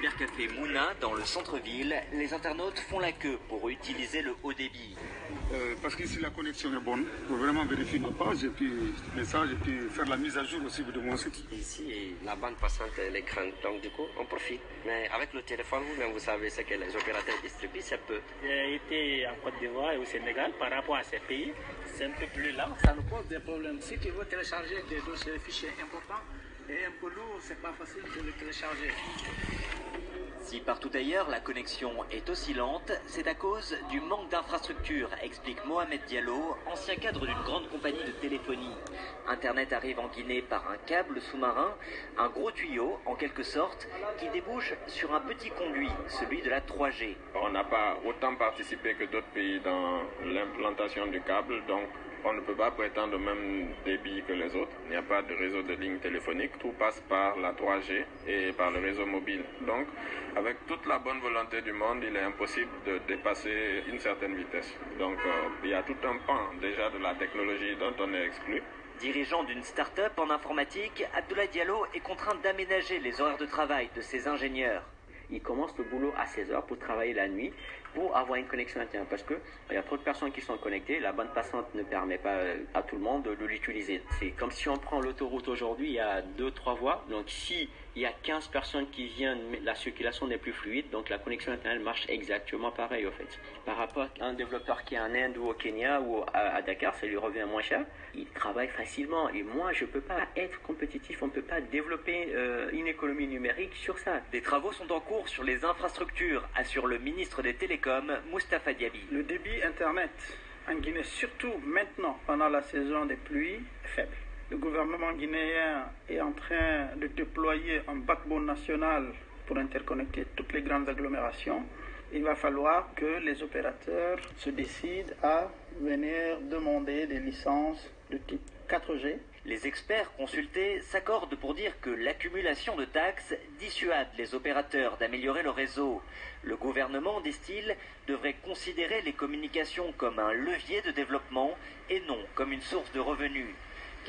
cybercafé Mouna dans le centre-ville, les internautes font la queue pour utiliser le haut débit. Euh, parce que si la connexion est bonne, il faut vraiment vérifier ma page et puis message et puis faire la mise à jour aussi de mon site. Ici, la bande passante est l'écran, donc du coup, on profite. Mais avec le téléphone, vous-même, vous savez ce que les opérateurs distribuent, c'est peu. J'ai été en Côte d'Ivoire et au Sénégal par rapport à ces pays, c'est un peu plus lent. Ça nous pose des problèmes. Si tu veux télécharger des dossiers, fichiers importants et un peu lourds, c'est pas facile de les télécharger. Si partout ailleurs la connexion est aussi lente, c'est à cause du manque d'infrastructures, explique Mohamed Diallo, ancien cadre d'une grande compagnie de téléphonie. Internet arrive en Guinée par un câble sous-marin, un gros tuyau en quelque sorte, qui débouche sur un petit conduit, celui de la 3G. On n'a pas autant participé que d'autres pays dans l'implantation du câble, donc on ne peut pas prétendre au même débit que les autres. Il n'y a pas de réseau de ligne téléphonique. Tout passe par la 3G et par le réseau mobile. Donc, avec toute la bonne volonté du monde, il est impossible de dépasser une certaine vitesse. Donc, euh, il y a tout un pan déjà de la technologie dont on est exclu. Dirigeant d'une start-up en informatique, Abdoulaye Diallo est contraint d'aménager les horaires de travail de ses ingénieurs. Il commence le boulot à 16h pour travailler la nuit pour avoir une connexion Internet parce que il y a trop de personnes qui sont connectées, la bande passante ne permet pas à tout le monde de l'utiliser. C'est comme si on prend l'autoroute aujourd'hui, il y a deux trois voies. Donc si il y a 15 personnes qui viennent, la circulation n'est plus fluide, donc la connexion Internet marche exactement pareil au fait. Par rapport à un développeur qui est en Inde ou au Kenya ou à, Dakar, ça lui revient moins cher. Il travaille facilement et moi je peux pas être compétitif, on peut pas développer euh, une économie numérique sur ça. Des travaux sont en cours sur les infrastructures, assure le ministre des Télécoms, Mustapha Diaby. Le débit Internet en Guinée, surtout maintenant pendant la saison des pluies, est faible. Le gouvernement guinéen est en train de déployer un backbone national pour interconnecter toutes les grandes agglomérations. Il va falloir que les opérateurs se décident à venir demander des licences de type 4G. Les experts consultés s'accordent pour dire que l'accumulation de taxes dissuade les opérateurs d'améliorer le réseau. Le gouvernement, disent-ils, devrait considérer les communications comme un levier de développement et non comme une source de revenus.